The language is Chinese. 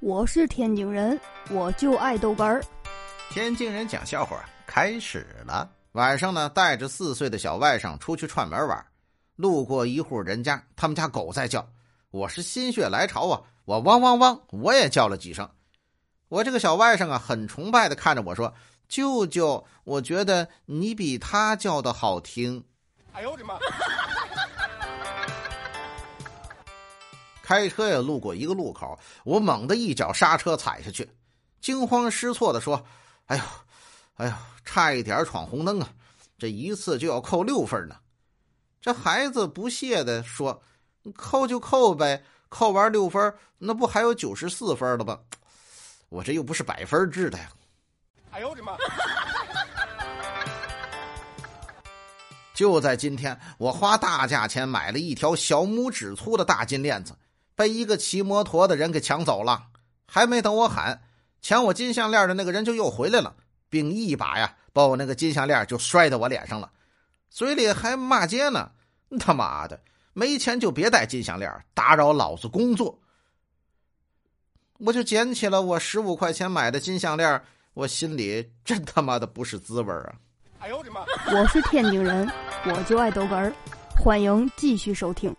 我是天津人，我就爱豆干儿。天津人讲笑话开始了。晚上呢，带着四岁的小外甥出去串门玩，路过一户人家，他们家狗在叫。我是心血来潮啊，我汪汪汪，我也叫了几声。我这个小外甥啊，很崇拜的看着我说：“舅舅，我觉得你比他叫的好听。”哎呦我的妈！开车呀，路过一个路口，我猛地一脚刹车踩下去，惊慌失措的说：“哎呦，哎呦，差一点闯红灯啊！这一次就要扣六分呢。”这孩子不屑的说：“扣就扣呗，扣完六分，那不还有九十四分了吗？我这又不是百分制的呀！” 哎呦我的妈！就在今天，我花大价钱买了一条小拇指粗的大金链子。被一个骑摩托的人给抢走了，还没等我喊抢我金项链的那个人就又回来了，并一把呀把我那个金项链就摔到我脸上了，嘴里还骂街呢：“他妈的，没钱就别戴金项链，打扰老子工作。”我就捡起了我十五块钱买的金项链，我心里真他妈的不是滋味啊！哎呦我的妈！我是天津人，我就爱逗哏儿，欢迎继续收听。